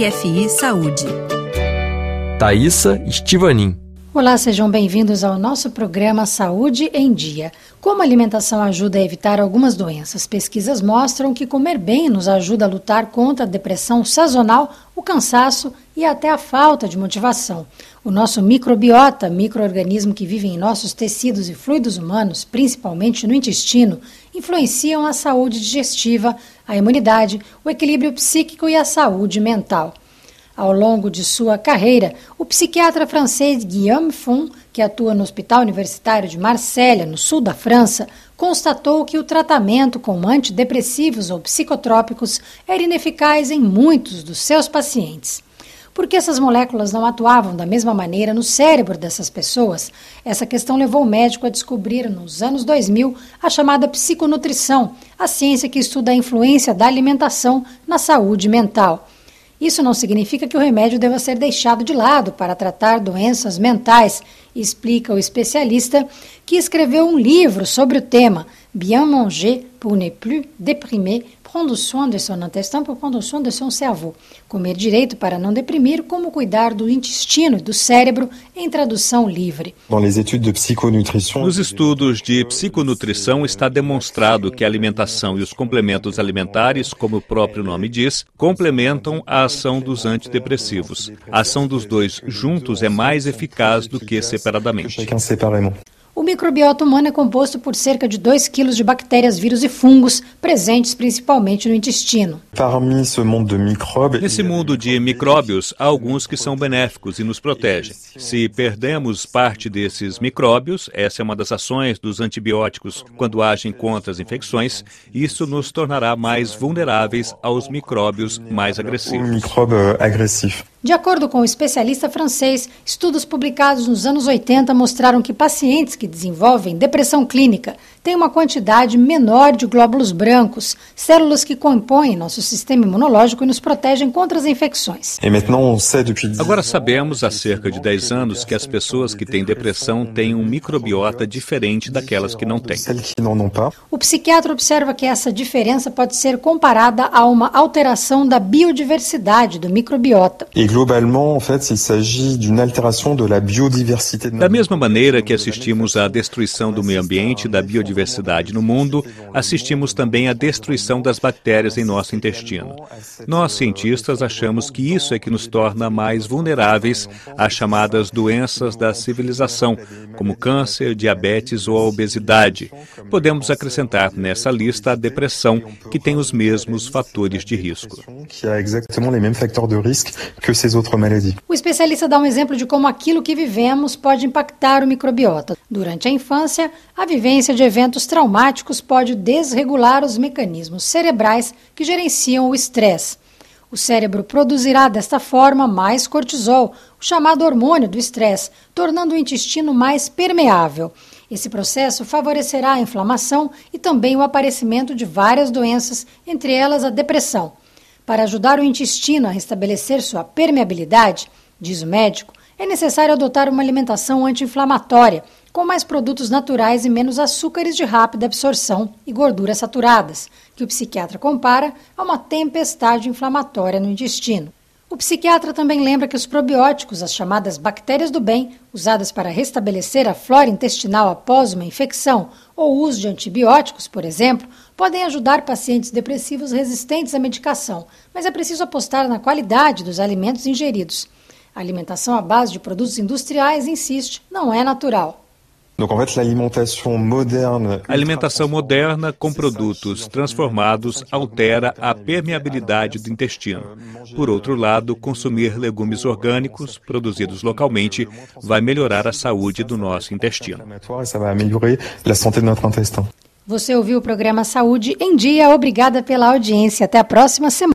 RFI Saúde. Thaisa Estivanin. Olá, sejam bem-vindos ao nosso programa Saúde em Dia. Como a alimentação ajuda a evitar algumas doenças, pesquisas mostram que comer bem nos ajuda a lutar contra a depressão sazonal, o cansaço e até a falta de motivação. O nosso microbiota, microorganismo que vive em nossos tecidos e fluidos humanos, principalmente no intestino, influenciam a saúde digestiva, a imunidade, o equilíbrio psíquico e a saúde mental. Ao longo de sua carreira, o psiquiatra francês Guillaume Font, que atua no Hospital Universitário de Marselha, no sul da França, constatou que o tratamento com antidepressivos ou psicotrópicos era ineficaz em muitos dos seus pacientes. Porque essas moléculas não atuavam da mesma maneira no cérebro dessas pessoas, essa questão levou o médico a descobrir, nos anos 2000, a chamada psiconutrição, a ciência que estuda a influência da alimentação na saúde mental. Isso não significa que o remédio deva ser deixado de lado para tratar doenças mentais, explica o especialista que escreveu um livro sobre o tema Bien manger pour ne plus déprimer prendre soin de son intestin pour prendre soin de son cerveau. Comer direito para não deprimir, como cuidar do intestino e do cérebro, em tradução livre. Nos estudos de psiconutrição está demonstrado que a alimentação e os complementos alimentares, como o próprio nome diz, complementam a ação dos antidepressivos. A ação dos dois juntos é mais eficaz do que separadamente. O microbiota humano é composto por cerca de 2 kg de bactérias, vírus e fungos, presentes principalmente no intestino. Nesse mundo de micróbios, há alguns que são benéficos e nos protegem. Se perdemos parte desses micróbios, essa é uma das ações dos antibióticos quando agem contra as infecções, isso nos tornará mais vulneráveis aos micróbios mais agressivos. De acordo com o especialista francês, estudos publicados nos anos 80 mostraram que pacientes que desenvolvem depressão clínica têm uma quantidade menor de glóbulos brancos, células que compõem nosso sistema imunológico e nos protegem contra as infecções. Agora sabemos há cerca de 10 anos que as pessoas que têm depressão têm um microbiota diferente daquelas que não têm. O psiquiatra observa que essa diferença pode ser comparada a uma alteração da biodiversidade do microbiota. Da mesma maneira que assistimos à destruição do meio ambiente e da biodiversidade no mundo, assistimos também à destruição das bactérias em nosso intestino. Nós, cientistas, achamos que isso é que nos torna mais vulneráveis às chamadas doenças da civilização, como câncer, diabetes ou a obesidade. Podemos acrescentar nessa lista a depressão, que tem os mesmos fatores de risco. O especialista dá um exemplo de como aquilo que vivemos pode impactar o microbiota. Durante a infância, a vivência de eventos traumáticos pode desregular os mecanismos cerebrais que gerenciam o estresse. O cérebro produzirá desta forma mais cortisol, o chamado hormônio do estresse, tornando o intestino mais permeável. Esse processo favorecerá a inflamação e também o aparecimento de várias doenças, entre elas a depressão. Para ajudar o intestino a restabelecer sua permeabilidade, diz o médico, é necessário adotar uma alimentação anti-inflamatória, com mais produtos naturais e menos açúcares de rápida absorção e gorduras saturadas, que o psiquiatra compara a uma tempestade inflamatória no intestino. O psiquiatra também lembra que os probióticos, as chamadas bactérias do bem, usadas para restabelecer a flora intestinal após uma infecção ou uso de antibióticos, por exemplo, podem ajudar pacientes depressivos resistentes à medicação, mas é preciso apostar na qualidade dos alimentos ingeridos. A alimentação à base de produtos industriais, insiste, não é natural. A alimentação moderna com produtos transformados altera a permeabilidade do intestino. Por outro lado, consumir legumes orgânicos produzidos localmente vai melhorar a saúde do nosso intestino. Você ouviu o programa Saúde em Dia. Obrigada pela audiência. Até a próxima semana.